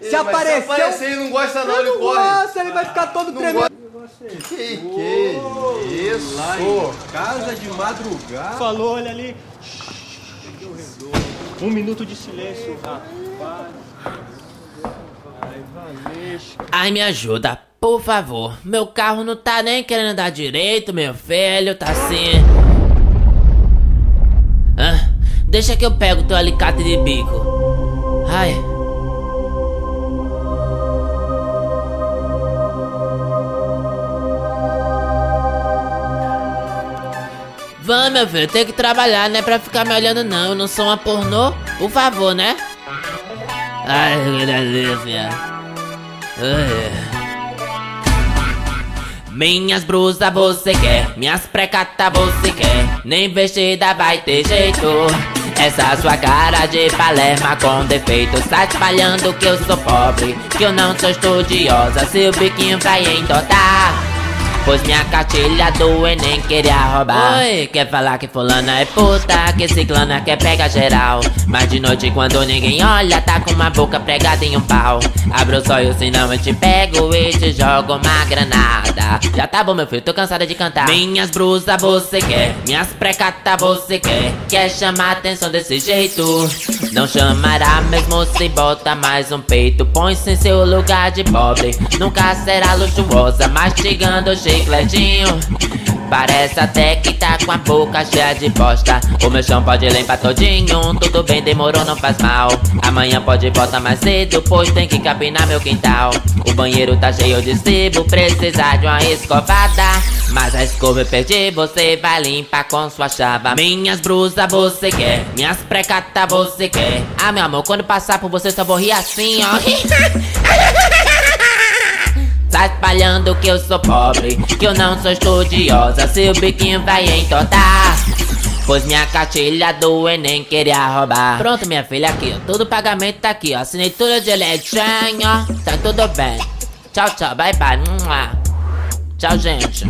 Se aparecer. Se aparecer ele não gosta não, ele não corre. gosta, ele vai ficar todo Não tremendo. Que que isso? Lá em casa de madrugada. Falou, olha ali. Um minuto de silêncio, rapaz. Ai, me ajuda, por favor. Meu carro não tá nem querendo andar direito, meu filho, tá assim. Ah, deixa que eu pego teu alicate de bico. Ai. Vamos, meu filho, tem que trabalhar, não é pra ficar me olhando, não. Eu não sou uma pornô, por favor, né? Ai, delícia. Minhas brusas você quer, minhas precata você quer, nem vestida vai ter jeito. Essa sua cara de palerma com defeito Está espalhando que eu sou pobre Que eu não sou estudiosa Seu biquinho vai entortar Pois minha cartilha do Enem queria roubar. Oi, quer falar que fulana é puta Que ciclana quer pegar geral. Mas de noite quando ninguém olha Tá com uma boca pregada em um pau. Abra os olhos senão eu te pego E te jogo uma granada. Já tá bom meu filho, tô cansada de cantar. Minhas brusas você quer Minhas precata você quer. Quer chamar atenção desse jeito? Não chamará mesmo se bota mais um peito. Põe-se em seu lugar de pobre. Nunca será luxuosa Mastigando chicletinho. Parece até que tá com a boca cheia de bosta. O meu chão pode limpar todinho Tudo bem, demorou, não faz mal. Amanhã pode voltar mais cedo Pois tem que capinar meu quintal. O banheiro tá cheio de sebo Precisa de uma escovada. Mas a escova eu perdi Você vai limpar com sua chava. Minhas brusas você quer Minhas precata você quer. Ah, meu amor, quando passar por você só vou rir assim, ó Espalhando que eu sou pobre, que eu não sou estudiosa, seu biquinho vai entortar. Pois minha cartilha do Enem queria roubar. Pronto, minha filha, aqui, ó. Todo pagamento tá aqui, ó. Assinei tudo direitinho, tá tudo bem. Tchau, tchau, bye bye. Tchau, gente.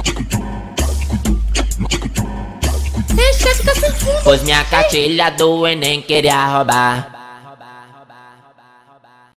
Pois minha cartilha do Enem queria roubar.